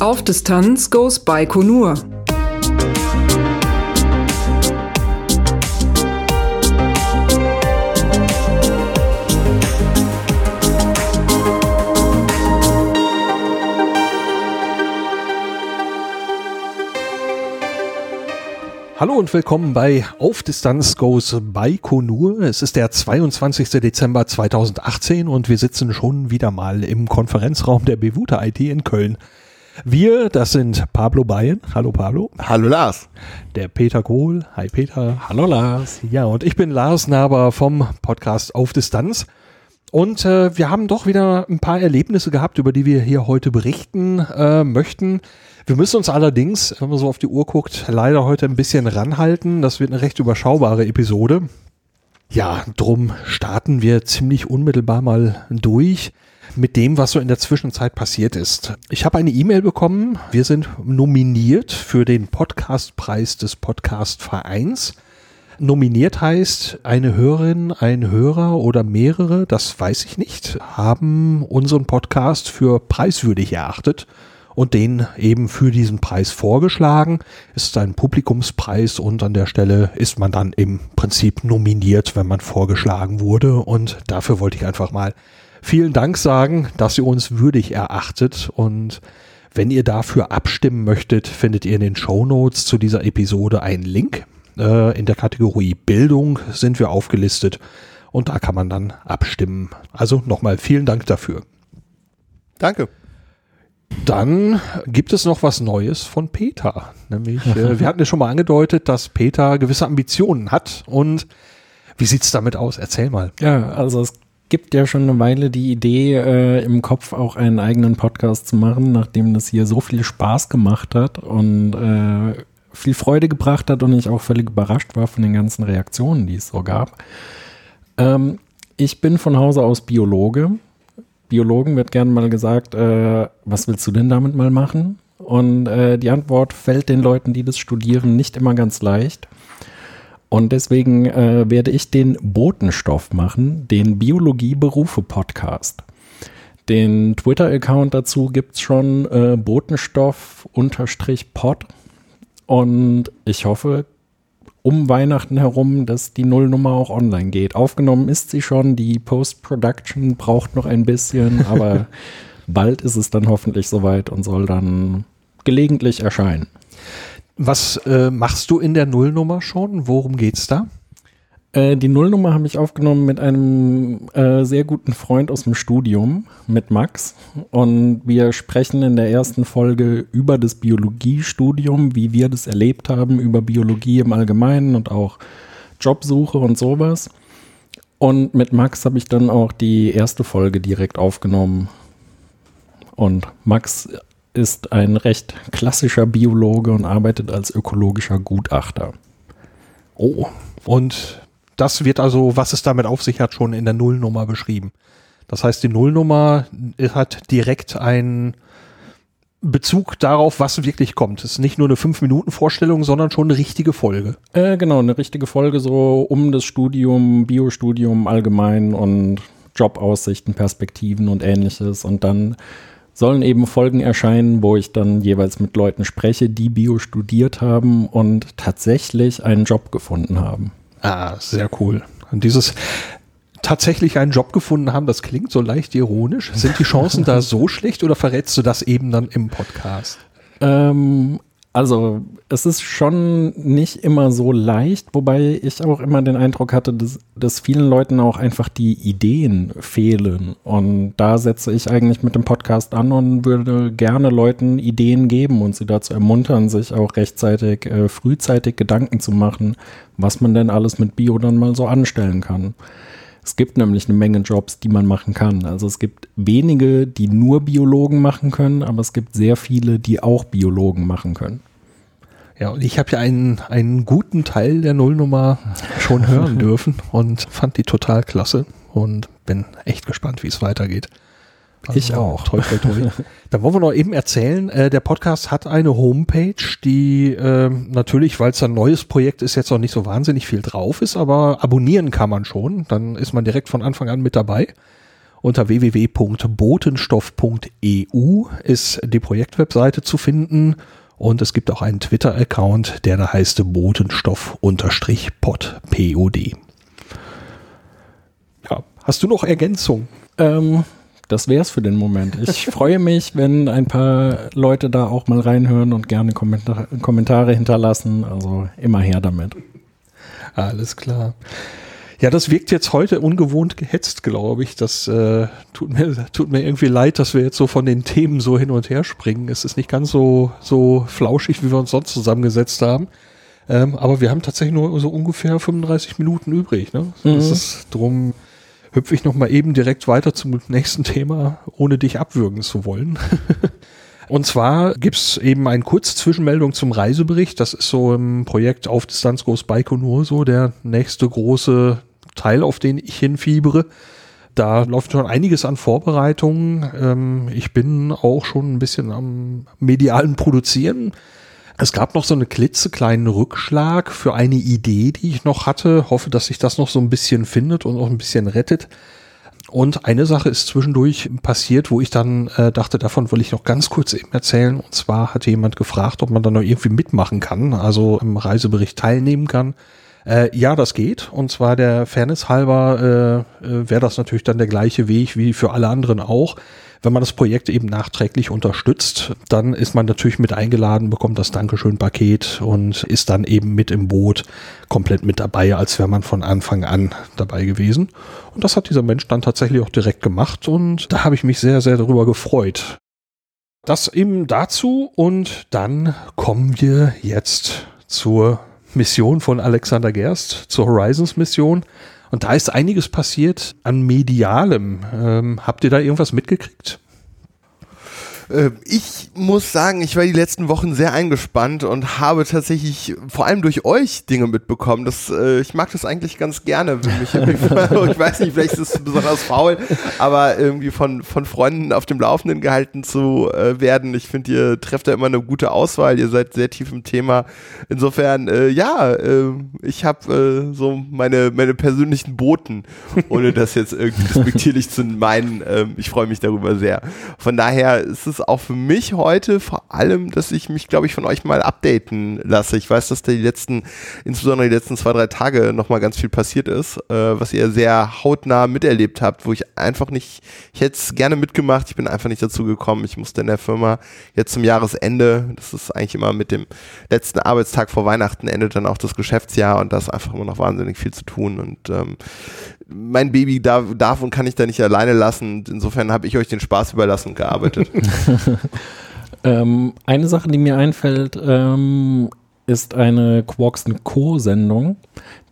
Auf Distanz goes Baikonur. Hallo und willkommen bei Auf Distanz Goes Baikonur. Es ist der 22. Dezember 2018 und wir sitzen schon wieder mal im Konferenzraum der Bewuta IT in Köln. Wir, das sind Pablo Bayen. Hallo Pablo. Hallo Lars. Der Peter Kohl. Hi Peter. Hallo Lars. Ja, und ich bin Lars Naber vom Podcast Auf Distanz. Und äh, wir haben doch wieder ein paar Erlebnisse gehabt, über die wir hier heute berichten äh, möchten. Wir müssen uns allerdings, wenn man so auf die Uhr guckt, leider heute ein bisschen ranhalten. Das wird eine recht überschaubare Episode. Ja, drum starten wir ziemlich unmittelbar mal durch mit dem, was so in der Zwischenzeit passiert ist. Ich habe eine E-Mail bekommen. Wir sind nominiert für den Podcastpreis des Podcastvereins. Nominiert heißt, eine Hörerin, ein Hörer oder mehrere, das weiß ich nicht, haben unseren Podcast für preiswürdig erachtet und den eben für diesen Preis vorgeschlagen. Es ist ein Publikumspreis und an der Stelle ist man dann im Prinzip nominiert, wenn man vorgeschlagen wurde. Und dafür wollte ich einfach mal vielen Dank sagen, dass ihr uns würdig erachtet und wenn ihr dafür abstimmen möchtet, findet ihr in den Show Notes zu dieser Episode einen Link. Äh, in der Kategorie Bildung sind wir aufgelistet und da kann man dann abstimmen. Also nochmal vielen Dank dafür. Danke. Dann gibt es noch was Neues von Peter. Nämlich, äh, wir hatten ja schon mal angedeutet, dass Peter gewisse Ambitionen hat. Und wie sieht's damit aus? Erzähl mal. Ja, also es gibt ja schon eine Weile die Idee, äh, im Kopf auch einen eigenen Podcast zu machen, nachdem das hier so viel Spaß gemacht hat und äh, viel Freude gebracht hat und ich auch völlig überrascht war von den ganzen Reaktionen, die es so gab. Ähm, ich bin von Hause aus Biologe Biologen wird gerne mal gesagt, äh, was willst du denn damit mal machen? Und äh, die Antwort fällt den Leuten, die das studieren, nicht immer ganz leicht. Und deswegen äh, werde ich den Botenstoff machen, den Biologie-Berufe-Podcast. Den Twitter-Account dazu gibt es schon, äh, Botenstoff-Pod. Und ich hoffe, um Weihnachten herum, dass die Nullnummer auch online geht. Aufgenommen ist sie schon, die Post-Production braucht noch ein bisschen, aber bald ist es dann hoffentlich soweit und soll dann gelegentlich erscheinen. Was äh, machst du in der Nullnummer schon? Worum geht's da? Äh, die Nullnummer habe ich aufgenommen mit einem äh, sehr guten Freund aus dem Studium, mit Max. Und wir sprechen in der ersten Folge über das Biologiestudium, wie wir das erlebt haben, über Biologie im Allgemeinen und auch Jobsuche und sowas. Und mit Max habe ich dann auch die erste Folge direkt aufgenommen. Und Max ist ein recht klassischer Biologe und arbeitet als ökologischer Gutachter. Oh, und das wird also, was es damit auf sich hat, schon in der Nullnummer beschrieben. Das heißt, die Nullnummer hat direkt einen Bezug darauf, was wirklich kommt. Es ist nicht nur eine 5-Minuten-Vorstellung, sondern schon eine richtige Folge. Äh, genau, eine richtige Folge so um das Studium, Biostudium allgemein und Jobaussichten, Perspektiven und ähnliches. Und dann sollen eben Folgen erscheinen, wo ich dann jeweils mit Leuten spreche, die Bio studiert haben und tatsächlich einen Job gefunden haben. Ah, sehr cool. Und dieses tatsächlich einen Job gefunden haben, das klingt so leicht ironisch. Sind die Chancen da so schlecht oder verrätst du das eben dann im Podcast? Ähm, also es ist schon nicht immer so leicht, wobei ich auch immer den Eindruck hatte, dass, dass vielen Leuten auch einfach die Ideen fehlen. Und da setze ich eigentlich mit dem Podcast an und würde gerne Leuten Ideen geben und sie dazu ermuntern, sich auch rechtzeitig, äh, frühzeitig Gedanken zu machen, was man denn alles mit Bio dann mal so anstellen kann. Es gibt nämlich eine Menge Jobs, die man machen kann. Also es gibt wenige, die nur Biologen machen können, aber es gibt sehr viele, die auch Biologen machen können. Ja, und ich habe ja einen, einen guten Teil der Nullnummer schon hören dürfen und fand die total klasse und bin echt gespannt, wie es weitergeht. Ich auch. Toi, toi, toi. Dann wollen wir noch eben erzählen, äh, der Podcast hat eine Homepage, die äh, natürlich, weil es ein neues Projekt ist, jetzt noch nicht so wahnsinnig viel drauf ist, aber abonnieren kann man schon. Dann ist man direkt von Anfang an mit dabei. Unter www.botenstoff.eu ist die Projektwebseite zu finden und es gibt auch einen Twitter-Account, der da heißt Botenstoff-pod, P-O-D. Ja, hast du noch Ergänzung? Ähm, das wär's für den Moment. Ich freue mich, wenn ein paar Leute da auch mal reinhören und gerne Kommentar Kommentare hinterlassen. Also immer her damit. Alles klar. Ja, das wirkt jetzt heute ungewohnt gehetzt, glaube ich. Das äh, tut, mir, tut mir irgendwie leid, dass wir jetzt so von den Themen so hin und her springen. Es ist nicht ganz so, so flauschig, wie wir uns sonst zusammengesetzt haben. Ähm, aber wir haben tatsächlich nur so ungefähr 35 Minuten übrig. Ne? Mhm. Das ist drum hüpfe ich noch mal eben direkt weiter zum nächsten Thema, ohne dich abwürgen zu wollen. Und zwar gibt's eben eine Kurzzwischenmeldung zum Reisebericht. Das ist so im Projekt Auf Distanz Goes Baikonur so der nächste große Teil, auf den ich hinfiebere. Da läuft schon einiges an Vorbereitungen. Ähm, ich bin auch schon ein bisschen am medialen Produzieren. Es gab noch so einen klitzekleinen Rückschlag für eine Idee, die ich noch hatte. Hoffe, dass sich das noch so ein bisschen findet und auch ein bisschen rettet. Und eine Sache ist zwischendurch passiert, wo ich dann äh, dachte, davon will ich noch ganz kurz eben erzählen. Und zwar hatte jemand gefragt, ob man da noch irgendwie mitmachen kann, also im Reisebericht teilnehmen kann. Äh, ja, das geht. Und zwar der Fairness halber äh, äh, wäre das natürlich dann der gleiche Weg wie für alle anderen auch. Wenn man das Projekt eben nachträglich unterstützt, dann ist man natürlich mit eingeladen, bekommt das Dankeschön-Paket und ist dann eben mit im Boot komplett mit dabei, als wäre man von Anfang an dabei gewesen. Und das hat dieser Mensch dann tatsächlich auch direkt gemacht und da habe ich mich sehr, sehr darüber gefreut. Das eben dazu und dann kommen wir jetzt zur Mission von Alexander Gerst, zur Horizons Mission. Und da ist einiges passiert an Medialem. Ähm, habt ihr da irgendwas mitgekriegt? Äh, ich muss sagen, ich war die letzten Wochen sehr eingespannt und habe tatsächlich vor allem durch euch Dinge mitbekommen. Das, äh, ich mag das eigentlich ganz gerne. Wenn mich ich weiß nicht, vielleicht ist es besonders faul, aber irgendwie von, von Freunden auf dem Laufenden gehalten zu äh, werden. Ich finde, ihr trefft da immer eine gute Auswahl. Ihr seid sehr tief im Thema. Insofern, ja, ich habe so meine, meine persönlichen Boten, ohne das jetzt irgendwie respektierlich zu meinen. Ähm, ich freue mich darüber sehr. Von daher ist es auch für mich heute vor allem, dass ich mich, glaube ich, von euch mal updaten lasse. Ich weiß, dass da die letzten, insbesondere die letzten zwei, drei Tage nochmal ganz viel passiert ist, äh, was ihr sehr hautnah miterlebt habt, wo ich einfach nicht, ich hätte es gerne mitgemacht, ich bin einfach nicht dazu gekommen. Ich musste in der Firma jetzt zum Jahresende, das ist eigentlich immer mit dem letzten Arbeitstag vor Weihnachten endet dann auch das Geschäftsjahr und da ist einfach immer noch wahnsinnig viel zu tun und ähm, mein Baby darf, darf und kann ich da nicht alleine lassen. Insofern habe ich euch den Spaß überlassen und gearbeitet. ähm, eine Sache, die mir einfällt, ähm, ist eine Quarks Co. Sendung,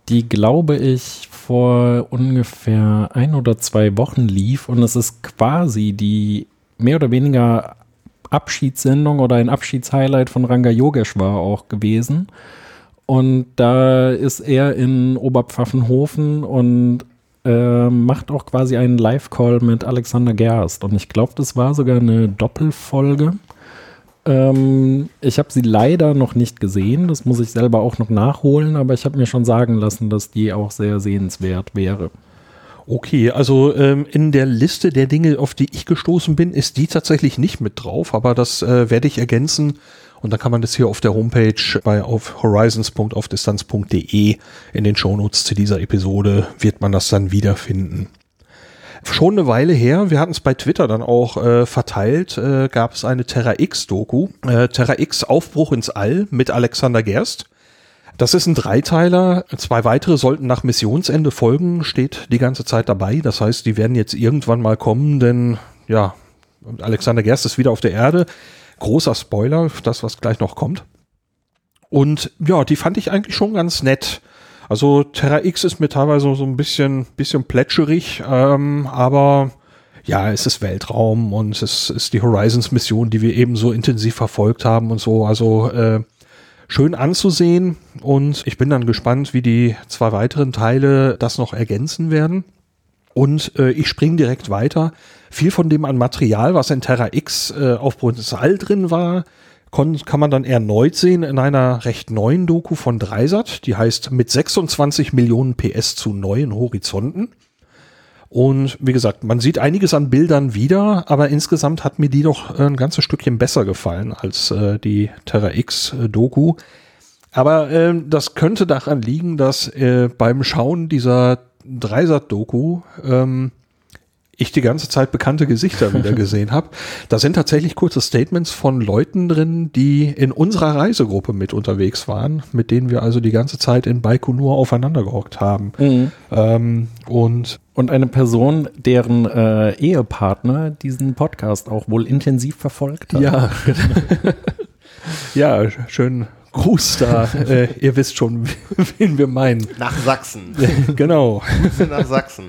die glaube ich vor ungefähr ein oder zwei Wochen lief und es ist quasi die mehr oder weniger Abschiedssendung oder ein Abschiedshighlight von Ranga Yogeshwar auch gewesen. Und da ist er in Oberpfaffenhofen und äh, macht auch quasi einen Live-Call mit Alexander Gerst. Und ich glaube, das war sogar eine Doppelfolge. Ähm, ich habe sie leider noch nicht gesehen. Das muss ich selber auch noch nachholen. Aber ich habe mir schon sagen lassen, dass die auch sehr sehenswert wäre. Okay, also ähm, in der Liste der Dinge, auf die ich gestoßen bin, ist die tatsächlich nicht mit drauf, aber das äh, werde ich ergänzen und da kann man das hier auf der Homepage bei auf horizons.aufdistanz.de in den Shownotes zu dieser Episode wird man das dann wiederfinden. Schon eine Weile her, wir hatten es bei Twitter dann auch äh, verteilt, äh, gab es eine Terra X-Doku. Äh, Terra X Aufbruch ins All mit Alexander Gerst. Das ist ein Dreiteiler. Zwei weitere sollten nach Missionsende folgen, steht die ganze Zeit dabei. Das heißt, die werden jetzt irgendwann mal kommen, denn ja, Alexander Gerst ist wieder auf der Erde großer Spoiler, das was gleich noch kommt. Und ja, die fand ich eigentlich schon ganz nett. Also Terra X ist mir teilweise so ein bisschen, bisschen plätscherig, ähm, aber ja, es ist Weltraum und es ist die Horizons-Mission, die wir eben so intensiv verfolgt haben und so. Also äh, schön anzusehen und ich bin dann gespannt, wie die zwei weiteren Teile das noch ergänzen werden. Und äh, ich springe direkt weiter. Viel von dem an Material, was in Terra X äh, auf Potenzial drin war, kann man dann erneut sehen in einer recht neuen Doku von Dreisat. Die heißt mit 26 Millionen PS zu neuen Horizonten. Und wie gesagt, man sieht einiges an Bildern wieder, aber insgesamt hat mir die doch ein ganzes Stückchen besser gefallen als äh, die Terra X äh, Doku. Aber äh, das könnte daran liegen, dass äh, beim Schauen dieser Dreisat-Doku ähm, ich die ganze Zeit bekannte Gesichter wieder gesehen habe. Da sind tatsächlich kurze Statements von Leuten drin, die in unserer Reisegruppe mit unterwegs waren, mit denen wir also die ganze Zeit in Baikonur aufeinander gehockt haben. Mhm. Ähm, und und eine Person, deren äh, Ehepartner diesen Podcast auch wohl intensiv verfolgt hat. Ja, ja schön Gruß da. äh, ihr wisst schon, wen wir meinen. Nach Sachsen. genau. Grüße nach Sachsen.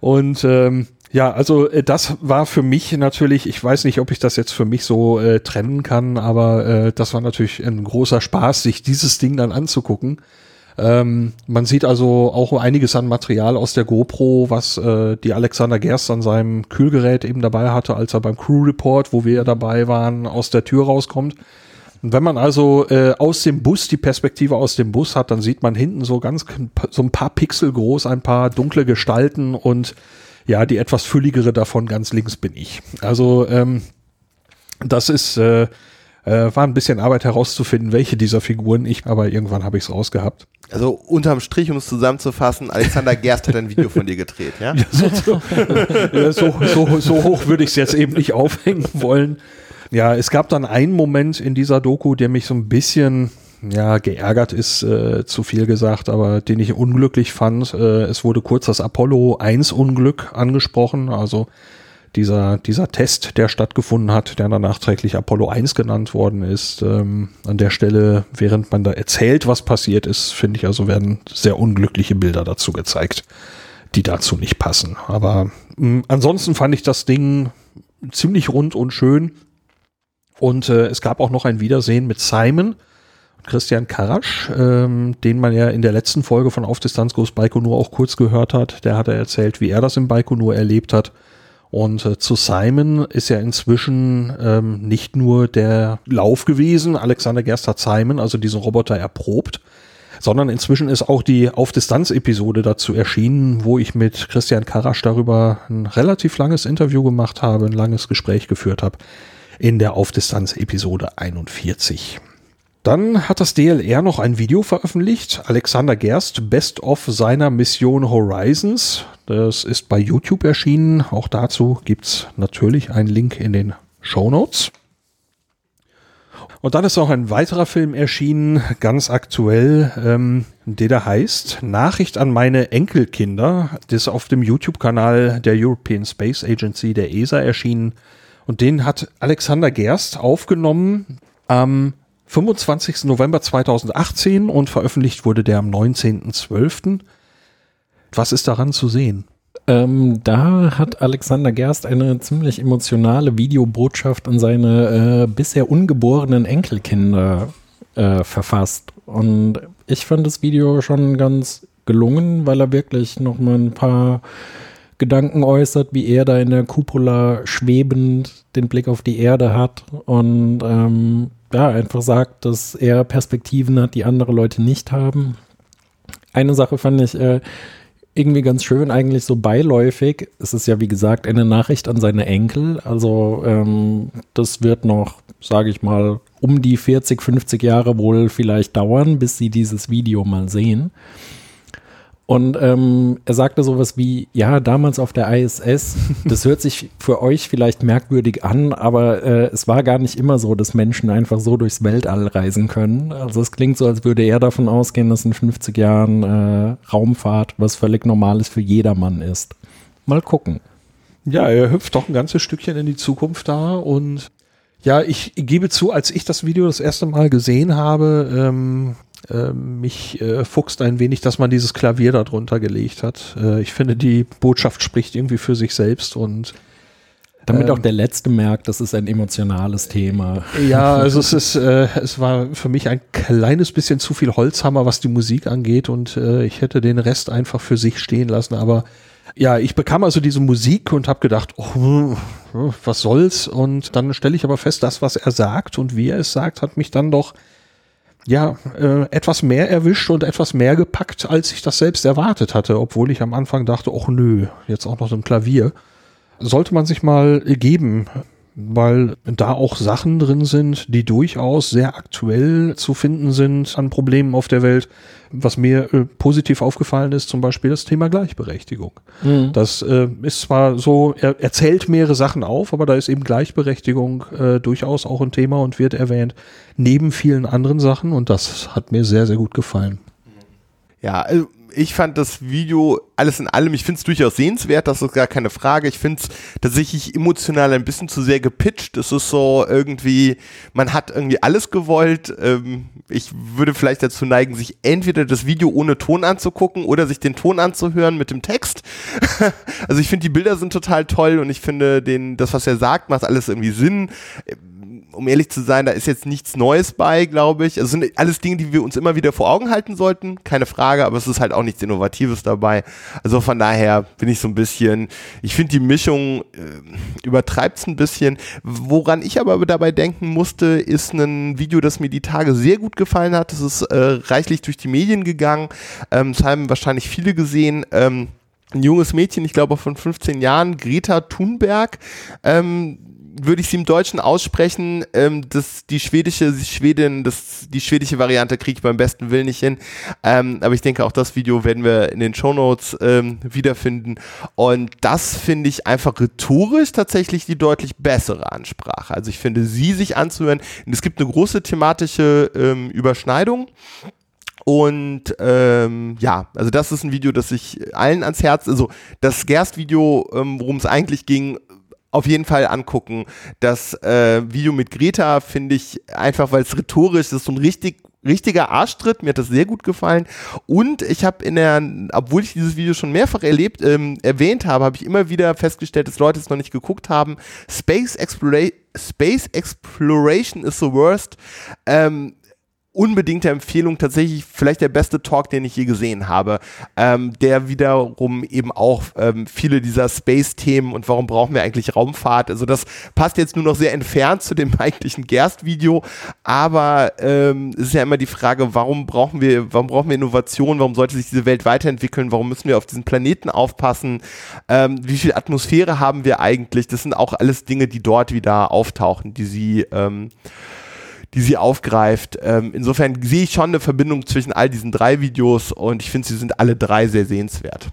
Und ähm, ja, also äh, das war für mich natürlich, ich weiß nicht, ob ich das jetzt für mich so äh, trennen kann, aber äh, das war natürlich ein großer Spaß, sich dieses Ding dann anzugucken. Ähm, man sieht also auch einiges an Material aus der GoPro, was äh, die Alexander Gerst an seinem Kühlgerät eben dabei hatte, als er beim Crew Report, wo wir dabei waren, aus der Tür rauskommt. Und wenn man also äh, aus dem Bus die Perspektive aus dem Bus hat, dann sieht man hinten so ganz so ein paar Pixel groß, ein paar dunkle Gestalten und ja, die etwas fülligere davon ganz links bin ich. Also ähm, das ist äh, äh, war ein bisschen Arbeit herauszufinden, welche dieser Figuren ich, aber irgendwann habe ich es rausgehabt. Also unterm Strich, um es zusammenzufassen, Alexander Gerst hat ein Video von dir gedreht, ja? ja, so, so, so, so hoch würde ich es jetzt eben nicht aufhängen wollen. Ja, es gab dann einen Moment in dieser Doku, der mich so ein bisschen ja, geärgert ist äh, zu viel gesagt, aber den ich unglücklich fand. Äh, es wurde kurz das Apollo 1 Unglück angesprochen, also dieser, dieser Test, der stattgefunden hat, der dann nachträglich Apollo 1 genannt worden ist. Ähm, an der Stelle, während man da erzählt, was passiert ist, finde ich also werden sehr unglückliche Bilder dazu gezeigt, die dazu nicht passen. Aber mh, ansonsten fand ich das Ding ziemlich rund und schön. Und äh, es gab auch noch ein Wiedersehen mit Simon und Christian Karasch, ähm, den man ja in der letzten Folge von Auf Distanz Goes Baikonur auch kurz gehört hat. Der hat er erzählt, wie er das im Baikonur erlebt hat. Und äh, zu Simon ist ja inzwischen ähm, nicht nur der Lauf gewesen, Alexander Gerst hat Simon, also diesen Roboter erprobt, sondern inzwischen ist auch die Auf-Distanz-Episode dazu erschienen, wo ich mit Christian Karasch darüber ein relativ langes Interview gemacht habe, ein langes Gespräch geführt habe in der Auf-Distanz-Episode 41. Dann hat das DLR noch ein Video veröffentlicht. Alexander Gerst, Best of seiner Mission Horizons. Das ist bei YouTube erschienen. Auch dazu gibt es natürlich einen Link in den Show Notes. Und dann ist auch ein weiterer Film erschienen, ganz aktuell, ähm, der da heißt Nachricht an meine Enkelkinder. Das ist auf dem YouTube-Kanal der European Space Agency, der ESA, erschienen. Und den hat Alexander Gerst aufgenommen am 25. November 2018 und veröffentlicht wurde der am 19.12. Was ist daran zu sehen? Ähm, da hat Alexander Gerst eine ziemlich emotionale Videobotschaft an seine äh, bisher ungeborenen Enkelkinder äh, verfasst. Und ich fand das Video schon ganz gelungen, weil er wirklich noch mal ein paar Gedanken äußert, wie er da in der Cupola schwebend den Blick auf die Erde hat und ähm, ja, einfach sagt, dass er Perspektiven hat, die andere Leute nicht haben. Eine Sache fand ich äh, irgendwie ganz schön, eigentlich so beiläufig. Es ist ja, wie gesagt, eine Nachricht an seine Enkel. Also ähm, das wird noch, sage ich mal, um die 40, 50 Jahre wohl vielleicht dauern, bis sie dieses Video mal sehen. Und ähm, er sagte sowas wie, ja, damals auf der ISS, das hört sich für euch vielleicht merkwürdig an, aber äh, es war gar nicht immer so, dass Menschen einfach so durchs Weltall reisen können. Also es klingt so, als würde er davon ausgehen, dass in 50 Jahren äh, Raumfahrt was völlig Normales für jedermann ist. Mal gucken. Ja, er hüpft doch ein ganzes Stückchen in die Zukunft da und ja, ich gebe zu, als ich das Video das erste Mal gesehen habe, ähm, äh, mich äh, fuchst ein wenig, dass man dieses Klavier da drunter gelegt hat. Äh, ich finde, die Botschaft spricht irgendwie für sich selbst und damit ähm, auch der Letzte merkt, das ist ein emotionales Thema. Ja, also es ist, äh, es war für mich ein kleines bisschen zu viel Holzhammer, was die Musik angeht und äh, ich hätte den Rest einfach für sich stehen lassen, aber Ja, ich bekam also diese Musik und habe gedacht, oh, was soll's? Und dann stelle ich aber fest, das, was er sagt und wie er es sagt, hat mich dann doch ja äh, etwas mehr erwischt und etwas mehr gepackt, als ich das selbst erwartet hatte, obwohl ich am Anfang dachte, oh nö, jetzt auch noch so ein Klavier. Sollte man sich mal geben, weil da auch Sachen drin sind, die durchaus sehr aktuell zu finden sind an Problemen auf der Welt. Was mir äh, positiv aufgefallen ist, zum Beispiel das Thema Gleichberechtigung. Mhm. Das äh, ist zwar so, er, er zählt mehrere Sachen auf, aber da ist eben Gleichberechtigung äh, durchaus auch ein Thema und wird erwähnt, neben vielen anderen Sachen und das hat mir sehr, sehr gut gefallen. Ja, also ich fand das Video alles in allem, ich finde es durchaus sehenswert, das ist gar keine Frage. Ich finde es tatsächlich emotional ein bisschen zu sehr gepitcht. Es ist so irgendwie, man hat irgendwie alles gewollt. Ähm, ich würde vielleicht dazu neigen, sich entweder das Video ohne Ton anzugucken oder sich den Ton anzuhören mit dem Text. also ich finde, die Bilder sind total toll und ich finde, den, das, was er sagt, macht alles irgendwie Sinn um ehrlich zu sein, da ist jetzt nichts Neues bei, glaube ich. Also sind alles Dinge, die wir uns immer wieder vor Augen halten sollten, keine Frage, aber es ist halt auch nichts Innovatives dabei. Also von daher bin ich so ein bisschen, ich finde die Mischung äh, übertreibt es ein bisschen. Woran ich aber dabei denken musste, ist ein Video, das mir die Tage sehr gut gefallen hat. Es ist äh, reichlich durch die Medien gegangen. Ähm, haben wahrscheinlich viele gesehen. Ähm, ein junges Mädchen, ich glaube von 15 Jahren, Greta Thunberg, ähm, würde ich sie im Deutschen aussprechen, ähm, das, die schwedische die Schwedin, das, die schwedische Variante kriege ich beim besten Willen nicht hin. Ähm, aber ich denke, auch das Video werden wir in den Shownotes ähm, wiederfinden. Und das finde ich einfach rhetorisch tatsächlich die deutlich bessere Ansprache. Also ich finde, sie sich anzuhören, es gibt eine große thematische ähm, Überschneidung. Und ähm, ja, also das ist ein Video, das ich allen ans Herz, also das Gerst-Video, ähm, worum es eigentlich ging, auf jeden Fall angucken. Das äh, Video mit Greta finde ich einfach, weil es rhetorisch ist, so ein richtig richtiger Arschtritt. Mir hat das sehr gut gefallen. Und ich habe in der, obwohl ich dieses Video schon mehrfach erlebt, ähm, erwähnt habe, habe ich immer wieder festgestellt, dass Leute es noch nicht geguckt haben. Space, Explora Space Exploration is the worst. Ähm, unbedingte Empfehlung, tatsächlich vielleicht der beste Talk, den ich je gesehen habe, ähm, der wiederum eben auch ähm, viele dieser Space-Themen und warum brauchen wir eigentlich Raumfahrt, also das passt jetzt nur noch sehr entfernt zu dem eigentlichen Gerst-Video, aber ähm, es ist ja immer die Frage, warum brauchen wir, warum brauchen wir Innovation, warum sollte sich diese Welt weiterentwickeln, warum müssen wir auf diesen Planeten aufpassen, ähm, wie viel Atmosphäre haben wir eigentlich, das sind auch alles Dinge, die dort wieder auftauchen, die sie ähm, die sie aufgreift. Ähm, insofern sehe ich schon eine Verbindung zwischen all diesen drei Videos und ich finde, sie sind alle drei sehr sehenswert.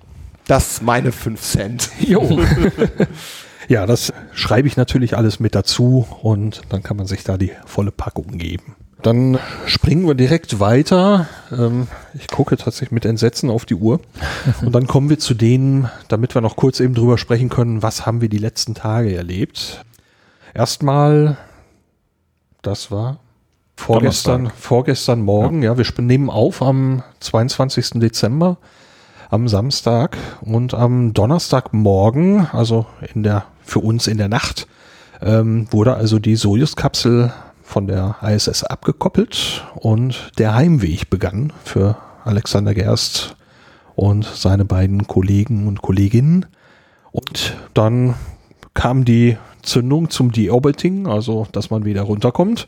Das ist meine 5 Cent. Jo. ja, das schreibe ich natürlich alles mit dazu und dann kann man sich da die volle Packung geben. Dann springen wir direkt weiter. Ähm, ich gucke tatsächlich mit Entsetzen auf die Uhr. Und dann kommen wir zu denen, damit wir noch kurz eben drüber sprechen können, was haben wir die letzten Tage erlebt. Erstmal, das war Vorgestern, vorgestern Morgen, ja. ja, wir nehmen auf am 22. Dezember, am Samstag und am Donnerstagmorgen, also in der, für uns in der Nacht, ähm, wurde also die Sojus-Kapsel von der ISS abgekoppelt und der Heimweg begann für Alexander Gerst und seine beiden Kollegen und Kolleginnen. Und dann kam die Zündung zum Deorbiting, also dass man wieder runterkommt.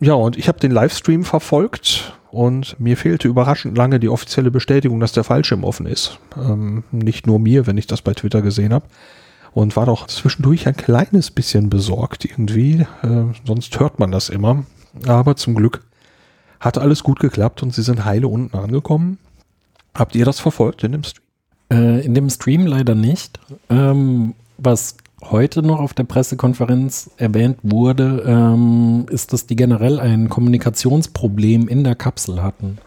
Ja, und ich habe den Livestream verfolgt und mir fehlte überraschend lange die offizielle Bestätigung, dass der Fallschirm offen ist. Ähm, nicht nur mir, wenn ich das bei Twitter gesehen habe. Und war doch zwischendurch ein kleines bisschen besorgt irgendwie. Äh, sonst hört man das immer. Aber zum Glück hat alles gut geklappt und sie sind heile unten angekommen. Habt ihr das verfolgt in dem Stream? Äh, in dem Stream leider nicht. Ähm, was heute noch auf der Pressekonferenz erwähnt wurde, ähm, ist, dass die generell ein Kommunikationsproblem in der Kapsel hatten.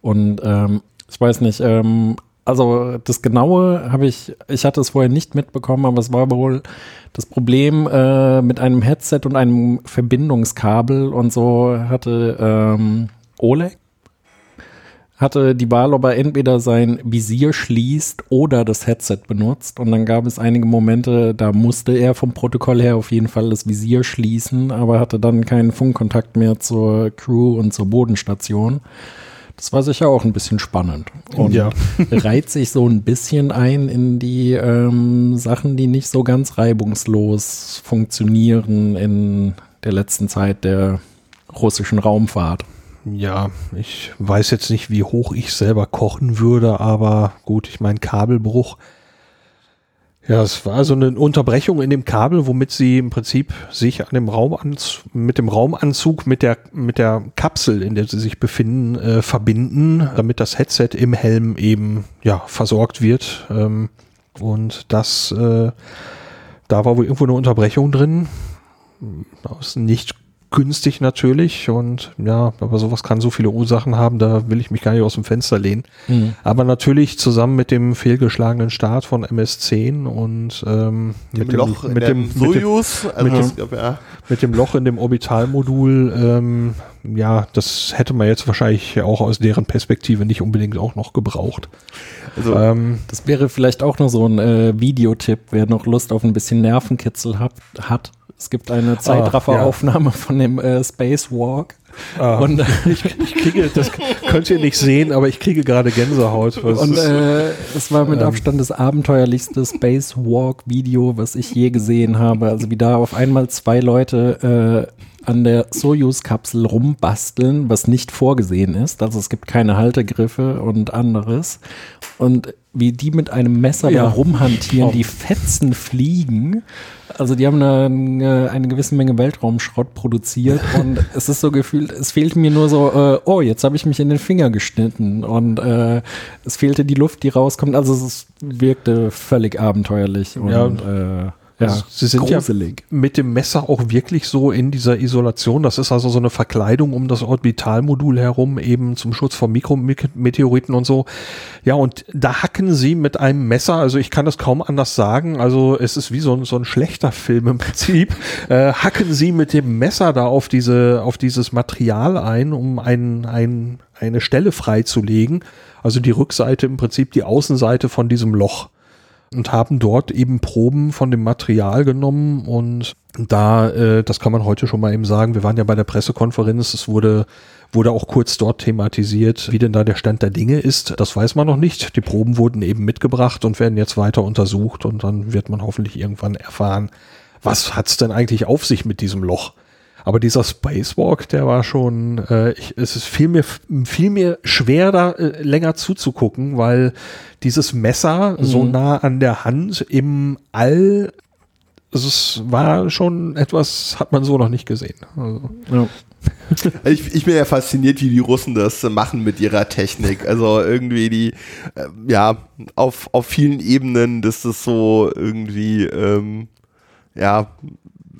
Und ähm, ich weiß nicht, ähm, also das Genaue habe ich, ich hatte es vorher nicht mitbekommen, aber es war wohl das Problem äh, mit einem Headset und einem Verbindungskabel und so hatte ähm, Oleg hatte die Wahl, ob er entweder sein Visier schließt oder das Headset benutzt. Und dann gab es einige Momente, da musste er vom Protokoll her auf jeden Fall das Visier schließen, aber hatte dann keinen Funkkontakt mehr zur Crew und zur Bodenstation. Das war sicher auch ein bisschen spannend. Und Ja. reiht sich so ein bisschen ein in die ähm, Sachen, die nicht so ganz reibungslos funktionieren in der letzten Zeit der russischen Raumfahrt. Ja, ich weiß jetzt nicht, wie hoch ich selber kochen würde, aber gut, ich meine Kabelbruch. Ja, es war so eine Unterbrechung in dem Kabel, womit sie im Prinzip sich an dem Raumanzug, mit dem Raumanzug, mit der, mit der Kapsel, in der sie sich befinden, äh, verbinden, damit das Headset im Helm eben, ja, versorgt wird. Ähm, und das, äh, da war wohl irgendwo eine Unterbrechung drin. Ist nicht günstig natürlich und ja, aber sowas kann so viele Ursachen haben, da will ich mich gar nicht aus dem Fenster lehnen. Aber natürlich zusammen mit dem fehlgeschlagenen Start von MS-10 und ähm, Dem mit, Loch dem, in mit, dem dem, mit, dem, Sojus, also mit dem- ich glaub, ja. mit dem Loch in dem Orbitalmodul, ähm, ja, das hätte man jetzt wahrscheinlich auch aus deren Perspektive nicht unbedingt auch noch gebraucht. Also, Ähm, Das wäre vielleicht auch noch so ein äh, Videotipp, wer noch Lust auf ein bisschen Nervenkitzel hat. hat. Es gibt eine Zeitrafferaufnahme von dem äh, Spacewalk. ah, Und, äh, ich, ich kriege, das könnt ihr nicht sehen, aber ich kriege gerade Gänsehaut. und ist- äh, es war mit Abstand das abenteuerlichste Spacewalk-Video, was ich je gesehen habe. Also wie da auf einmal zwei Leute äh, an der Soyuz-Kapsel rumbasteln, was nicht vorgesehen ist. Also es gibt keine Haltegriffe und anderes. Und wie die mit einem Messer Ja. da rumhantieren, Oh. die Fetzen fliegen. Also die haben eine, eine gewisse Menge Weltraumschrott produziert und es ist so gefühlt, es fehlte mir nur so, äh, oh, jetzt habe ich mich in den Finger geschnitten und äh, es fehlte die Luft, die rauskommt. Also es wirkte völlig abenteuerlich und Ja. äh, ja, Also sie sind gruselig. ja mit dem Messer auch wirklich so in dieser Isolation. Das ist also so eine Verkleidung um das Orbitalmodul herum, eben zum Schutz vor Mikrometeoriten und so. Ja, und da hacken sie mit einem Messer, also ich kann das kaum anders sagen, also es ist wie so ein, so ein schlechter Film im Prinzip, äh, hacken sie mit dem Messer da auf diese, auf dieses Material ein, um ein, ein, eine Stelle freizulegen. Also die Rückseite im Prinzip die Außenseite von diesem Loch und haben dort eben Proben von dem Material genommen und da, äh, das kann man heute schon mal eben sagen, wir waren ja bei der Pressekonferenz, es wurde, wurde auch kurz dort thematisiert, wie denn da der Stand der Dinge ist. Das weiß man noch nicht. Die Proben wurden eben mitgebracht und werden jetzt weiter untersucht und dann wird man hoffentlich irgendwann erfahren, was hat's denn eigentlich auf sich mit diesem Loch? Aber dieser Spacewalk, der war schon, äh, ich, es ist viel mir, viel mir schwer, da äh, länger zuzugucken, weil dieses Messer so nah an der Hand im All, also es war schon etwas, hat man so noch nicht gesehen. Also, Ja. Ich, ich bin ja fasziniert, wie die Russen das machen mit ihrer Technik. Also irgendwie die, äh, ja, auf, auf vielen Ebenen, dass das so irgendwie, ähm, ja,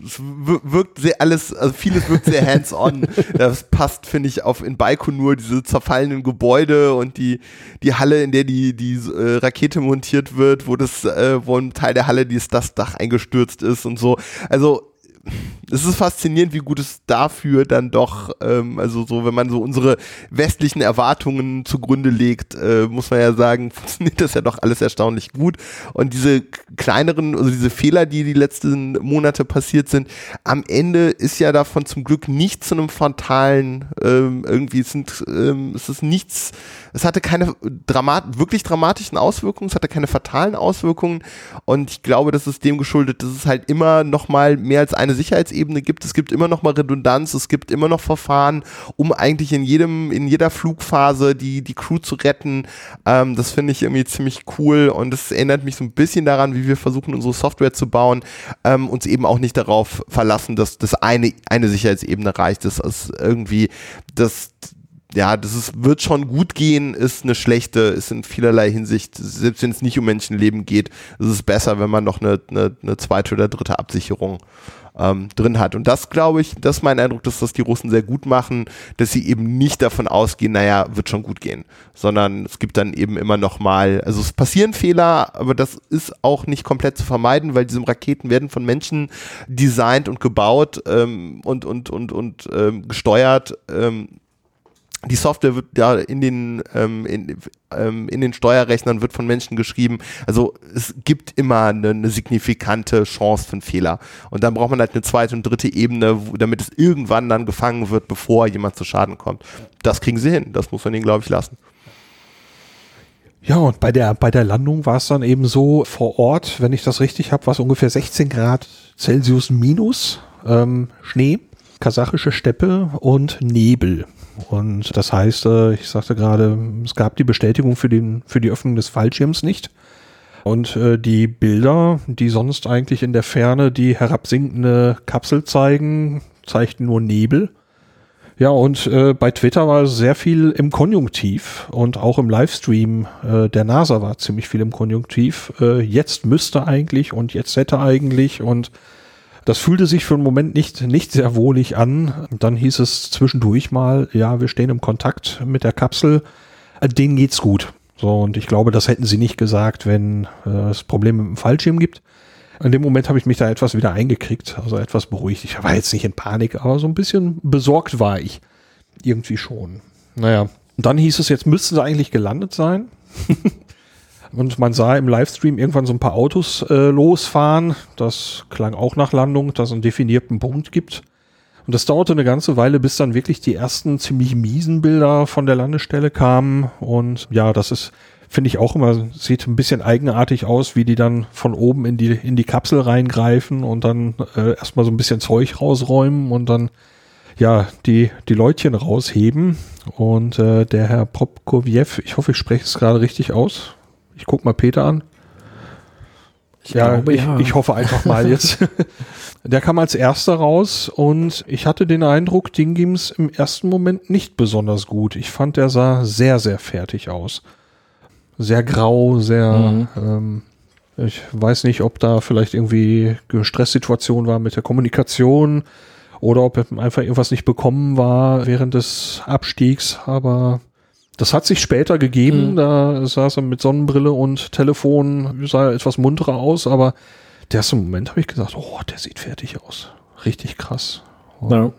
es wir- wirkt sehr alles, also vieles wirkt sehr hands-on. Das passt, finde ich, auf in Baikonur, diese zerfallenen Gebäude und die, die Halle, in der die, die äh, Rakete montiert wird, wo das, äh, wo ein Teil der Halle, die ist das Dach eingestürzt ist und so. Also es ist faszinierend, wie gut es dafür dann doch, ähm, also so, wenn man so unsere westlichen Erwartungen zugrunde legt, äh, muss man ja sagen, funktioniert das ja doch alles erstaunlich gut. Und diese kleineren, also diese Fehler, die die letzten Monate passiert sind, am Ende ist ja davon zum Glück nicht zu einem frontalen, ähm, irgendwie sind, ähm, es ist nichts, es hatte keine dramat wirklich dramatischen Auswirkungen, es hatte keine fatalen Auswirkungen und ich glaube, das ist dem geschuldet, dass es halt immer noch mal mehr als eine Sicherheitsebene gibt. Es gibt immer noch mal Redundanz, es gibt immer noch Verfahren, um eigentlich in jedem, in jeder Flugphase die, die Crew zu retten. Ähm, das finde ich irgendwie ziemlich cool und es erinnert mich so ein bisschen daran, wie wir versuchen, unsere Software zu bauen, ähm, uns eben auch nicht darauf verlassen, dass das eine, eine Sicherheitsebene reicht. Das ist irgendwie, das, ja, das ist, wird schon gut gehen, ist eine schlechte, ist in vielerlei Hinsicht, selbst wenn es nicht um Menschenleben geht, ist es besser, wenn man noch eine, eine, eine zweite oder dritte Absicherung ähm, drin hat. Und das glaube ich, das ist mein Eindruck, dass das die Russen sehr gut machen, dass sie eben nicht davon ausgehen, naja, wird schon gut gehen, sondern es gibt dann eben immer noch mal, also es passieren Fehler, aber das ist auch nicht komplett zu vermeiden, weil diese Raketen werden von Menschen designt und gebaut ähm, und, und, und, und ähm, gesteuert. Ähm, die Software wird ja in den, ähm, in, ähm, in den Steuerrechnern wird von Menschen geschrieben. Also es gibt immer eine, eine signifikante Chance für einen Fehler. Und dann braucht man halt eine zweite und dritte Ebene, wo, damit es irgendwann dann gefangen wird, bevor jemand zu Schaden kommt. Das kriegen sie hin. Das muss man ihnen, glaube ich, lassen. Ja, und bei der, bei der Landung war es dann eben so vor Ort, wenn ich das richtig habe, war es ungefähr 16 Grad Celsius minus, ähm, Schnee, kasachische Steppe und Nebel. Und das heißt, äh, ich sagte gerade, es gab die Bestätigung für, den, für die Öffnung des Fallschirms nicht. Und äh, die Bilder, die sonst eigentlich in der Ferne die herabsinkende Kapsel zeigen, zeigten nur Nebel. Ja, und äh, bei Twitter war sehr viel im Konjunktiv und auch im Livestream äh, der NASA war ziemlich viel im Konjunktiv. Äh, jetzt müsste eigentlich und jetzt hätte eigentlich und das fühlte sich für einen Moment nicht, nicht sehr wohlig an. Dann hieß es zwischendurch mal, ja, wir stehen im Kontakt mit der Kapsel, äh, denen geht's gut. So, und ich glaube, das hätten sie nicht gesagt, wenn äh, es Probleme mit dem Fallschirm gibt. In dem Moment habe ich mich da etwas wieder eingekriegt, also etwas beruhigt. Ich war jetzt nicht in Panik, aber so ein bisschen besorgt war ich. Irgendwie schon. Naja, und dann hieß es, jetzt müssten sie eigentlich gelandet sein. und man sah im Livestream irgendwann so ein paar Autos äh, losfahren. Das klang auch nach Landung, dass es einen definierten Punkt gibt. Und das dauerte eine ganze Weile, bis dann wirklich die ersten ziemlich miesen Bilder von der Landestelle kamen. Und ja, das ist finde ich auch immer, sieht ein bisschen eigenartig aus, wie die dann von oben in die, in die Kapsel reingreifen und dann äh, erstmal so ein bisschen Zeug rausräumen und dann ja, die, die Leutchen rausheben. Und äh, der Herr Popkoviev, ich hoffe, ich spreche es gerade richtig aus. Ich gucke mal Peter an. Ich ja, glaube, ich, ja. ich hoffe einfach mal jetzt. der kam als erster raus und ich hatte den Eindruck, den ging es im ersten Moment nicht besonders gut. Ich fand, der sah sehr, sehr fertig aus sehr grau, sehr, mhm. ähm, ich weiß nicht, ob da vielleicht irgendwie Stresssituation war mit der Kommunikation oder ob einfach irgendwas nicht bekommen war während des Abstiegs, aber das hat sich später gegeben, mhm. da saß er mit Sonnenbrille und Telefon, sah etwas munterer aus, aber der erste Moment habe ich gesagt, oh, der sieht fertig aus. Richtig krass. Oh. Ja.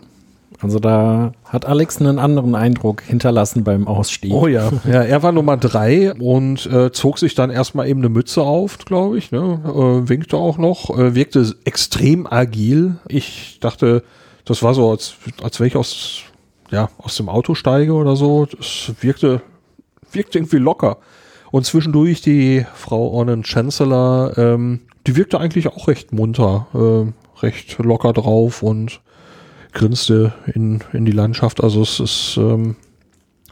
Also da hat Alex einen anderen Eindruck hinterlassen beim Ausstieg. Oh ja, ja er war Nummer drei und äh, zog sich dann erstmal eben eine Mütze auf, glaube ich, ne? äh, winkte auch noch, äh, wirkte extrem agil. Ich dachte, das war so, als, als wenn ich aus, ja, aus dem Auto steige oder so. Das wirkte, wirkte irgendwie locker. Und zwischendurch die Frau Ornan Chancellor, ähm, die wirkte eigentlich auch recht munter, äh, recht locker drauf und grinste in, in die Landschaft. Also es ist ähm,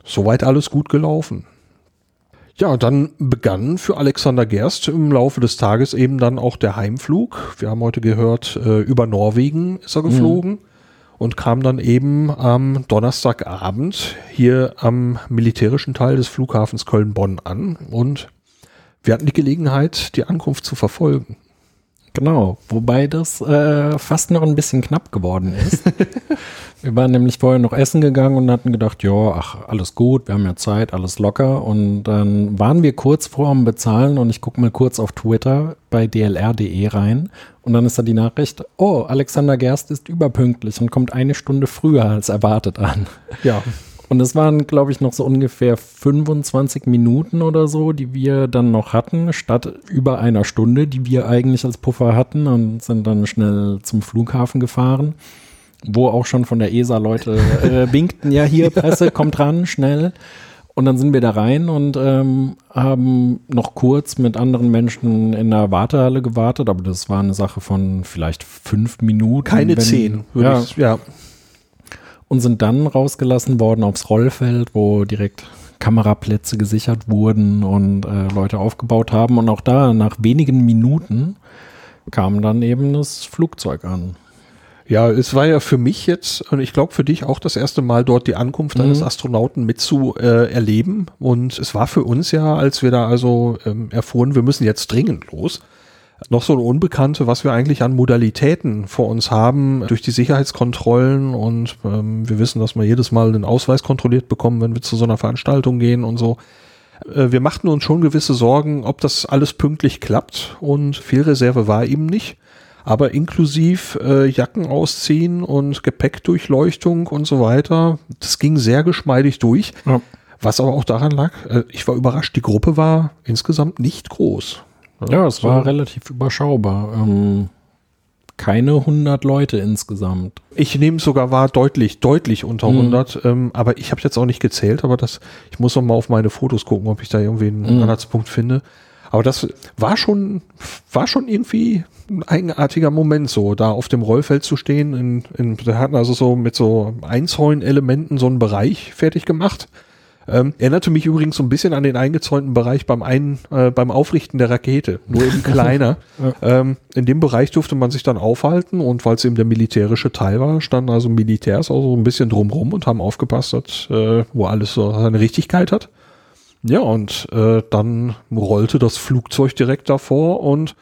soweit alles gut gelaufen. Ja, dann begann für Alexander Gerst im Laufe des Tages eben dann auch der Heimflug. Wir haben heute gehört, äh, über Norwegen ist er geflogen mhm. Und kam dann eben am Donnerstagabend hier am militärischen Teil des Flughafens Köln-Bonn an und wir hatten die Gelegenheit, die Ankunft zu verfolgen. Genau, wobei das äh, fast noch ein bisschen knapp geworden ist. wir waren nämlich vorher noch essen gegangen und hatten gedacht, ja, ach, alles gut, wir haben ja Zeit, alles locker. Und dann waren wir kurz vor dem Bezahlen und ich gucke mal kurz auf Twitter bei dlr.de rein und dann ist da die Nachricht, oh, Alexander Gerst ist überpünktlich und kommt eine Stunde früher als erwartet an. Ja. Und es waren, glaube ich, noch so ungefähr 25 Minuten oder so, die wir dann noch hatten, statt über einer Stunde, die wir eigentlich als Puffer hatten und sind dann schnell zum Flughafen gefahren, wo auch schon von der ESA Leute äh, winkten, ja hier Presse, kommt ran, schnell. Und dann sind wir da rein und ähm, haben noch kurz mit anderen Menschen in der Wartehalle gewartet, aber das war eine Sache von vielleicht fünf Minuten. Keine wenn, zehn, ja, ich, ja und sind dann rausgelassen worden aufs Rollfeld, wo direkt Kameraplätze gesichert wurden und äh, Leute aufgebaut haben. Und auch da, nach wenigen Minuten, kam dann eben das Flugzeug an. Ja, es war ja für mich jetzt und ich glaube für dich auch das erste Mal dort die Ankunft mhm. eines Astronauten mit zu äh, erleben. Und es war für uns ja, als wir da also ähm, erfuhren, wir müssen jetzt dringend los, noch so eine Unbekannte, was wir eigentlich an Modalitäten vor uns haben durch die Sicherheitskontrollen und ähm, wir wissen, dass wir jedes Mal den Ausweis kontrolliert bekommen, wenn wir zu so einer Veranstaltung gehen und so. Äh, wir machten uns schon gewisse Sorgen, ob das alles pünktlich klappt und viel Reserve war eben nicht. aber inklusiv äh, Jacken ausziehen und Gepäckdurchleuchtung und so weiter. Das ging sehr geschmeidig durch. Ja. Was aber auch daran lag, äh, ich war überrascht, die Gruppe war insgesamt nicht groß. Ja, es war So. relativ überschaubar. Ähm, keine 100 Leute insgesamt. Ich nehme es sogar wahr deutlich, deutlich unter Mhm. 100. Ähm, aber ich habe jetzt auch nicht gezählt, aber das, ich muss noch mal auf meine Fotos gucken, ob ich da irgendwie einen Mhm. Anhaltspunkt finde. Aber das war schon, war schon irgendwie ein eigenartiger Moment, so da auf dem Rollfeld zu stehen. In, in, wir hatten also so mit so Einzäunelementen so einen Bereich fertig gemacht. Ähm, erinnerte mich übrigens so ein bisschen an den eingezäunten Bereich beim, ein, äh, beim Aufrichten der Rakete, nur eben kleiner. ähm, in dem Bereich durfte man sich dann aufhalten und weil es eben der militärische Teil war, standen also Militärs auch so ein bisschen drumrum und haben aufgepasst, dass, äh, wo alles so seine Richtigkeit hat. Ja, und äh, dann rollte das Flugzeug direkt davor und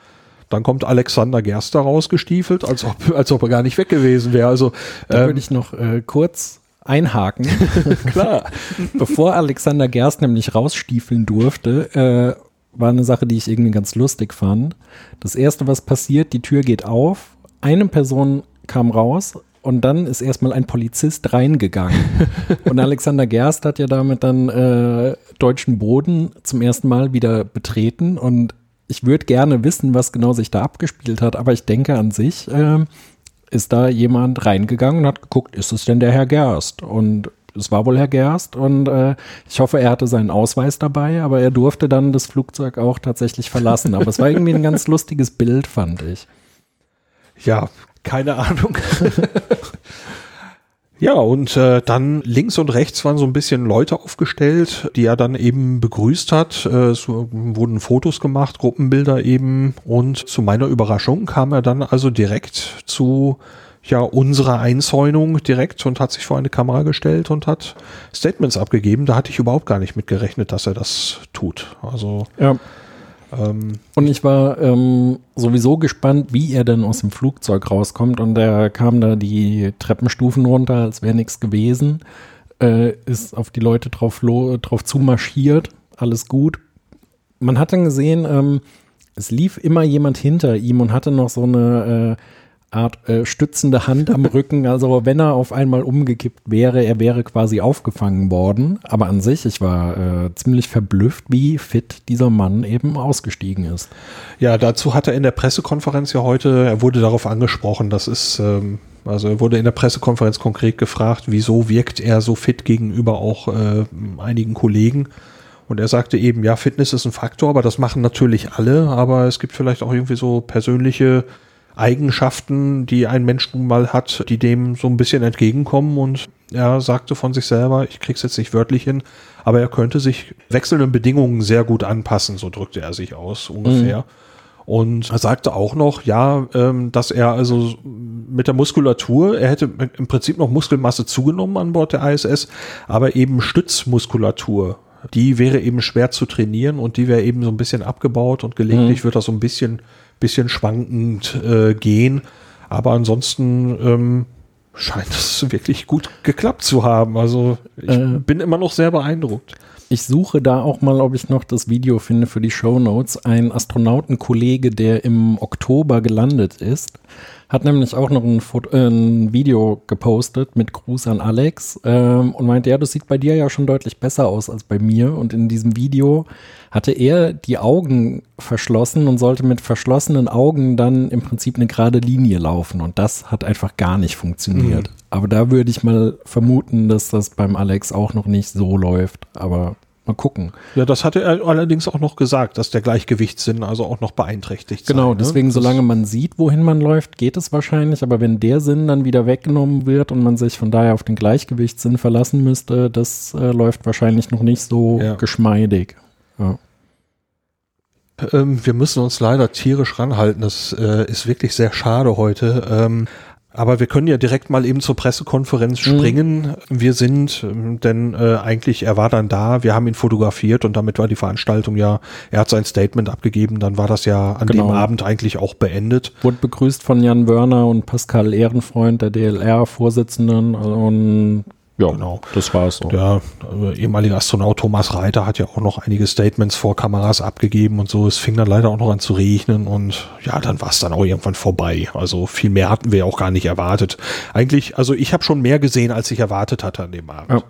dann kommt Alexander Gerster rausgestiefelt, als ob, als ob er gar nicht weg gewesen wäre. Also Da ähm, würde ich noch äh, kurz einhaken. klar. Bevor Alexander Gerst nämlich rausstiefeln durfte, äh, war eine Sache, die ich irgendwie ganz lustig fand. Das erste, was passiert, die Tür geht auf, eine Person kam raus und dann ist erstmal ein Polizist reingegangen. und Alexander Gerst hat ja damit dann äh, deutschen Boden zum ersten Mal wieder betreten und ich würde gerne wissen, was genau sich da abgespielt hat, aber ich denke an sich, ähm, ist da jemand reingegangen und hat geguckt, ist es denn der Herr Gerst? Und es war wohl Herr Gerst und äh, ich hoffe, er hatte seinen Ausweis dabei, aber er durfte dann das Flugzeug auch tatsächlich verlassen. Aber es war irgendwie ein ganz lustiges Bild, fand ich. Ja, keine Ahnung. ja, und äh, dann links und rechts waren so ein bisschen Leute aufgestellt, die er dann eben begrüßt hat. Äh, es wurden Fotos gemacht, Gruppenbilder eben. Und zu meiner Überraschung kam er dann also direkt zu ja, unserer Einzäunung direkt und hat sich vor eine Kamera gestellt und hat Statements abgegeben. Da hatte ich überhaupt gar nicht mit gerechnet, dass er das tut. Also Ja. Ähm, Und ich war ähm, sowieso gespannt, wie er denn aus dem Flugzeug rauskommt. Und er kam da die Treppenstufen runter, als wäre nichts gewesen. Äh, ist auf die Leute drauf, drauf zumarschiert. Alles gut. Man hat dann gesehen, ähm, es lief immer jemand hinter ihm und hatte noch so eine äh, Art äh, stützende Hand am Rücken. Also wenn er auf einmal umgekippt wäre, er wäre quasi aufgefangen worden. Aber an sich, ich war äh, ziemlich verblüfft, wie fit dieser Mann eben ausgestiegen ist. Ja, dazu hat er in der Pressekonferenz ja heute, er wurde darauf angesprochen, das ist, ähm, also er wurde in der Pressekonferenz konkret gefragt, wieso wirkt er so fit gegenüber auch äh, einigen Kollegen. Und er sagte eben, ja, Fitness ist ein Faktor, aber das machen natürlich alle, aber es gibt vielleicht auch irgendwie so persönliche Eigenschaften, die ein Mensch nun mal hat, die dem so ein bisschen entgegenkommen und er sagte von sich selber, ich krieg's jetzt nicht wörtlich hin, aber er könnte sich wechselnden Bedingungen sehr gut anpassen, so drückte er sich aus ungefähr. Und er sagte auch noch, ja, ähm, dass er also mit der Muskulatur, er hätte im Prinzip noch Muskelmasse zugenommen an Bord der ISS, aber eben Stützmuskulatur, die wäre eben schwer zu trainieren und die wäre eben so ein bisschen abgebaut und gelegentlich wird das so ein bisschen, bisschen schwankend äh, gehen. Aber ansonsten ähm, scheint es wirklich gut geklappt zu haben. Also ich Äh. bin immer noch sehr beeindruckt. Ich suche da auch mal, ob ich noch das Video finde für die Show Notes. Ein Astronautenkollege, der im Oktober gelandet ist, hat nämlich auch noch ein, Foto, äh, ein Video gepostet mit Gruß an Alex ähm, und meinte, ja, das sieht bei dir ja schon deutlich besser aus als bei mir. Und in diesem Video hatte er die Augen verschlossen und sollte mit verschlossenen Augen dann im Prinzip eine gerade Linie laufen. Und das hat einfach gar nicht funktioniert. Aber da würde ich mal vermuten, dass das beim Alex auch noch nicht so läuft. Aber mal gucken. Ja, das hatte er allerdings auch noch gesagt, dass der Gleichgewichtssinn also auch noch beeinträchtigt sei, Genau, ne? deswegen, Das- solange man sieht, wohin man läuft, geht es wahrscheinlich. Aber wenn der Sinn dann wieder weggenommen wird und man sich von daher auf den Gleichgewichtssinn verlassen müsste, das äh, läuft wahrscheinlich noch nicht so Ja. geschmeidig. Ja. Ähm, wir müssen uns leider tierisch ranhalten. Das äh, ist wirklich sehr schade heute. Ähm, aber wir können ja direkt mal eben zur Pressekonferenz Mhm. springen. Wir sind, ähm, denn äh, eigentlich, er war dann da, wir haben ihn fotografiert und damit war die Veranstaltung ja, er hat sein Statement abgegeben, dann war das ja an Genau. dem Abend eigentlich auch beendet. Wurde begrüßt von Jan Wörner und Pascal Ehrenfreund, der DLR-Vorsitzenden. Und Ja, Genau. das war es so. Der äh, ehemalige Astronaut Thomas Reiter hat ja auch noch einige Statements vor Kameras abgegeben und so. Es fing dann leider auch noch an zu regnen und ja, dann war es dann auch irgendwann vorbei. Also viel mehr hatten wir auch gar nicht erwartet. Eigentlich, also ich habe schon mehr gesehen, als ich erwartet hatte an dem Abend. Ja.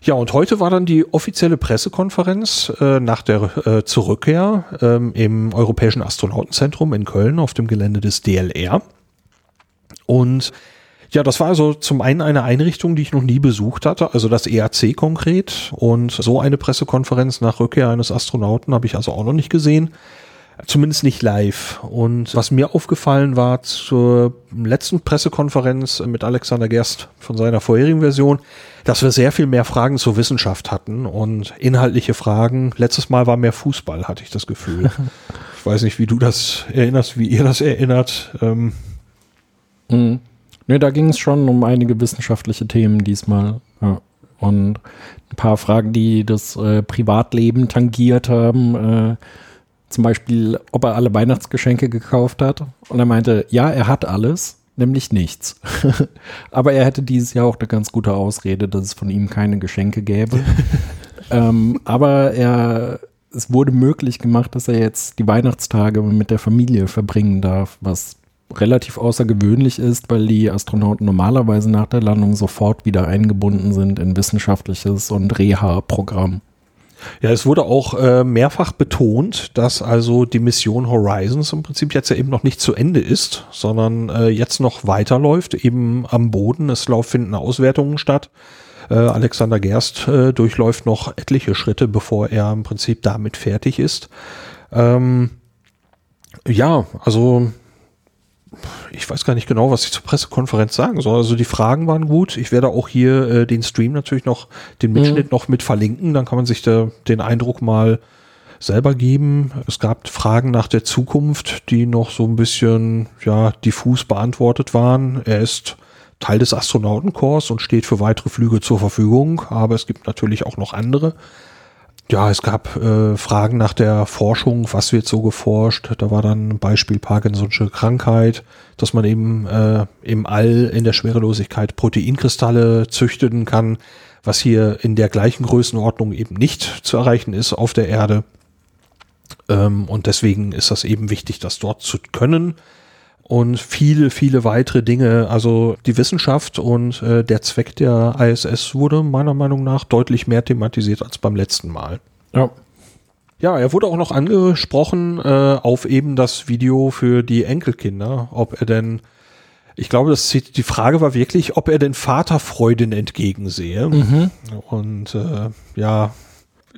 Ja, und heute war dann die offizielle Pressekonferenz äh, nach der äh, Zurückkehr ähm, im Europäischen Astronautenzentrum in Köln auf dem Gelände des DLR. Und ja, das war also zum einen eine Einrichtung, die ich noch nie besucht hatte, also das EAC konkret. Und so eine Pressekonferenz nach Rückkehr eines Astronauten habe ich also auch noch nicht gesehen. Zumindest nicht live. Und was mir aufgefallen war zur letzten Pressekonferenz mit Alexander Gerst von seiner vorherigen Version, dass wir sehr viel mehr Fragen zur Wissenschaft hatten und inhaltliche Fragen. Letztes Mal war mehr Fußball, hatte ich das Gefühl. ich weiß nicht, wie du das erinnerst, wie ihr das erinnert. Ähm, Mhm. Ne, da ging es schon um einige wissenschaftliche Themen diesmal. Ja. Und ein paar Fragen, die das äh, Privatleben tangiert haben. Äh, zum Beispiel, ob er alle Weihnachtsgeschenke gekauft hat. Und er meinte, ja, er hat alles, nämlich nichts. Aber er hätte dieses Jahr auch eine ganz gute Ausrede, dass es von ihm keine Geschenke gäbe. ähm, aber er, es wurde möglich gemacht, dass er jetzt die Weihnachtstage mit der Familie verbringen darf, was relativ außergewöhnlich ist, weil die Astronauten normalerweise nach der Landung sofort wieder eingebunden sind in wissenschaftliches und Reha-Programm. Ja, es wurde auch äh, mehrfach betont, dass also die Mission Horizons im Prinzip jetzt ja eben noch nicht zu Ende ist, sondern äh, jetzt noch weiterläuft, eben am Boden. Es finden Auswertungen statt. Äh, Alexander Gerst äh, durchläuft noch etliche Schritte, bevor er im Prinzip damit fertig ist. Ähm, ja, also ich weiß gar nicht genau, was ich zur Pressekonferenz sagen soll. Also die Fragen waren gut. Ich werde auch hier äh, den Stream natürlich noch, den Mitschnitt noch mit verlinken. Dann kann man sich da den Eindruck mal selber geben. Es gab Fragen nach der Zukunft, die noch so ein bisschen ja diffus beantwortet waren. Er ist Teil des Astronautenkorps und steht für weitere Flüge zur Verfügung, aber es gibt natürlich auch noch andere. Ja, es gab äh, Fragen nach der Forschung, was wird so geforscht. Da war dann Beispiel Parkinson'sche Krankheit, dass man eben äh, im All in der Schwerelosigkeit Proteinkristalle züchten kann, was hier in der gleichen Größenordnung eben nicht zu erreichen ist auf der Erde. Ähm, und deswegen ist das eben wichtig, das dort zu können. Und viele, viele weitere Dinge. Also die Wissenschaft und äh, der Zweck der ISS wurde meiner Meinung nach deutlich mehr thematisiert als beim letzten Mal. Ja. Ja, er wurde auch noch angesprochen äh, auf eben das Video für die Enkelkinder, ob er denn, ich glaube, das, die Frage war wirklich, ob er den Vaterfreuden entgegensehe. Mhm. Und äh, ja,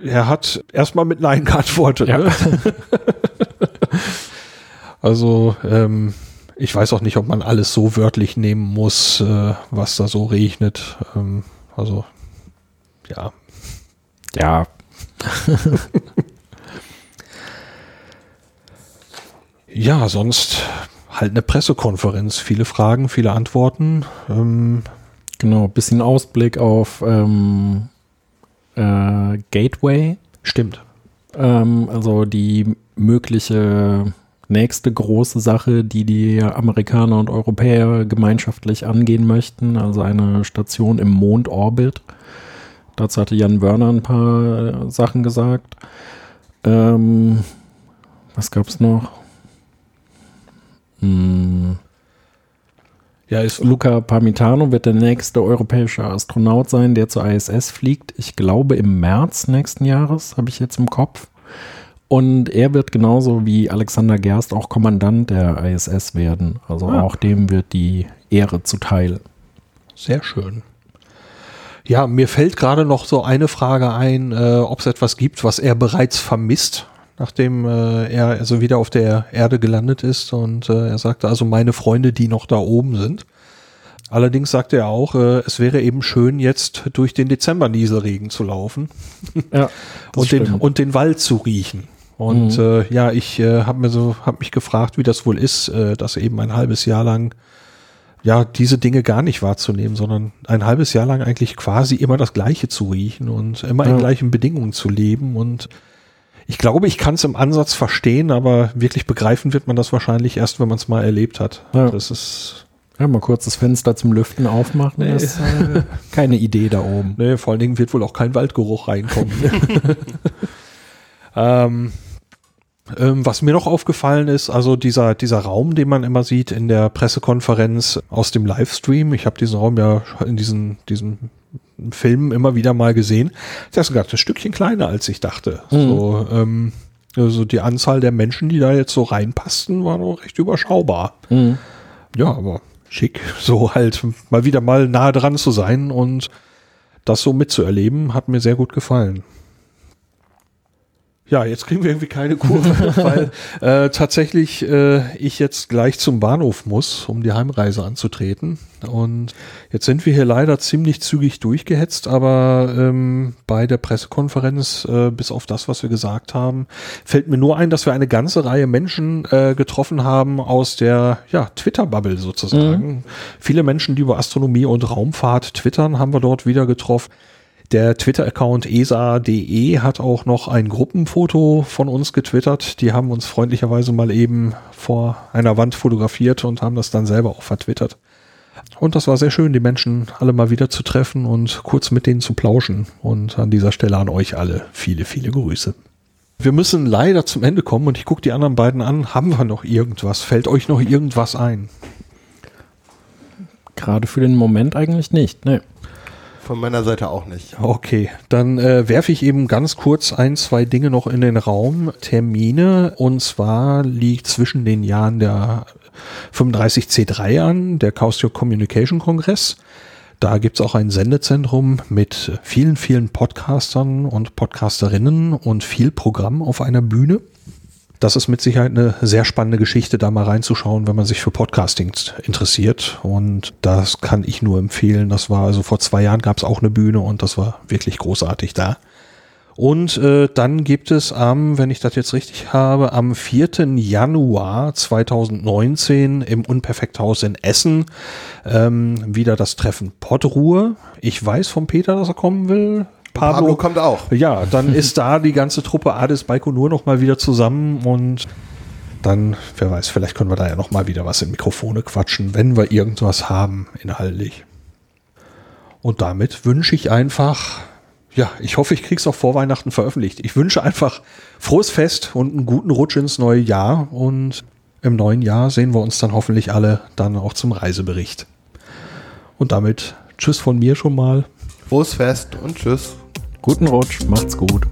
er hat erstmal mit Nein geantwortet. Ja. Ne? also, ähm, ich weiß auch nicht, ob man alles so wörtlich nehmen muss, äh, was da so regnet. Ähm, also, ja. Ja. Ja, sonst halt eine Pressekonferenz. Viele Fragen, viele Antworten. Ähm, Genau, bisschen Ausblick auf ähm, äh, Gateway. stimmt. Ähm, also die mögliche nächste große Sache, die die Amerikaner und Europäer gemeinschaftlich angehen möchten, also eine Station im Mondorbit. Dazu hatte Jan Wörner ein paar äh, Sachen gesagt. Ähm, was gab's noch? Hm, Ja, ist Luca Parmitano wird der nächste europäische Astronaut sein, der zur ISS fliegt. Ich glaube im März nächsten Jahres, habe ich jetzt im Kopf. Und er wird genauso wie Alexander Gerst auch Kommandant der ISS werden. Also Ah. auch dem wird die Ehre zuteil. Sehr schön. Ja, mir fällt gerade noch so eine Frage ein, äh, ob es etwas gibt, was er bereits vermisst, nachdem äh, er also wieder auf der Erde gelandet ist. Und äh, er sagte also meine Freunde, die noch da oben sind. Allerdings sagte er auch, äh, es wäre eben schön, jetzt durch den Dezember-Nieselregen zu laufen Ja, und den, und den Wald zu riechen. Und Mhm. äh, ja, ich äh, habe mir so, habe mich gefragt, wie das wohl ist, äh, dass eben ein halbes Jahr lang ja diese Dinge gar nicht wahrzunehmen, sondern ein halbes Jahr lang eigentlich quasi immer das Gleiche zu riechen und immer in Ja. gleichen Bedingungen zu leben. Und ich glaube, ich kann es im Ansatz verstehen, aber wirklich begreifen wird man das wahrscheinlich erst, wenn man es mal erlebt hat. Ja. Das ist Ja, mal kurz das Fenster zum Lüften aufmachen. Nee. ist äh, keine Idee da oben. Nee, vor allen Dingen wird wohl auch kein Waldgeruch reinkommen. ähm, ähm, was mir noch aufgefallen ist, also dieser, dieser Raum, den man immer sieht in der Pressekonferenz aus dem Livestream, ich habe diesen Raum ja in diesen, diesen Filmen immer wieder mal gesehen, der ist ein Stückchen kleiner, als ich dachte. Mhm. So, ähm, also die Anzahl der Menschen, die da jetzt so reinpassten, war noch recht überschaubar. Mhm. Ja, aber schick, so halt mal wieder mal nahe dran zu sein und das so mitzuerleben, hat mir sehr gut gefallen. Ja, jetzt kriegen wir irgendwie keine Kurve, weil äh, tatsächlich äh, ich jetzt gleich zum Bahnhof muss, um die Heimreise anzutreten. Und jetzt sind wir hier leider ziemlich zügig durchgehetzt, aber ähm, bei der Pressekonferenz, äh, bis auf das, was wir gesagt haben, fällt mir nur ein, dass wir eine ganze Reihe Menschen äh, getroffen haben aus der ja, Twitter-Bubble sozusagen. Viele Menschen, die über Astronomie und Raumfahrt twittern, haben wir dort wieder getroffen. Der Twitter-Account ESA.de hat auch noch ein Gruppenfoto von uns getwittert. Die haben uns freundlicherweise mal eben vor einer Wand fotografiert und haben das dann selber auch vertwittert. Und das war sehr schön, die Menschen alle mal wieder zu treffen und kurz mit denen zu plauschen. Und an dieser Stelle an euch alle viele, viele Grüße. Wir müssen leider zum Ende kommen und ich gucke die anderen beiden an. Haben wir noch irgendwas? Fällt euch noch irgendwas ein? Gerade für den Moment eigentlich nicht. Nee. Von meiner Seite auch nicht. Okay, dann äh, werfe ich eben ganz kurz ein, zwei Dinge noch in den Raum. Termine, und zwar liegt zwischen den Jahren der 35C3 an, der Chaos Your Communication Kongress. Da gibt's auch ein Sendezentrum mit vielen, vielen Podcastern und Podcasterinnen und viel Programm auf einer Bühne. Das ist mit Sicherheit eine sehr spannende Geschichte, da mal reinzuschauen, wenn man sich für Podcasting interessiert. Und das kann ich nur empfehlen. Das war also vor zwei Jahren gab es auch eine Bühne und das war wirklich großartig da. Und äh, dann gibt es am, wenn ich das jetzt richtig habe, am 4. Januar 2019 im Unperfekthaus in Essen ähm, wieder das Treffen Pottruhe. Ich weiß vom Peter, dass er kommen will. Pablo, kommt auch. Ja, dann ist da die ganze Truppe Ades Baikonur noch mal wieder zusammen und dann, wer weiß, vielleicht können wir da ja noch mal wieder was in Mikrofone quatschen, wenn wir irgendwas haben inhaltlich. Und damit wünsche ich einfach, ja, ich hoffe, ich krieg's auch vor Weihnachten veröffentlicht. Ich wünsche einfach frohes Fest und einen guten Rutsch ins neue Jahr und im neuen Jahr sehen wir uns dann hoffentlich alle dann auch zum Reisebericht. Und damit tschüss von mir schon mal. Frohes Fest und tschüss. Guten Rutsch, macht's gut.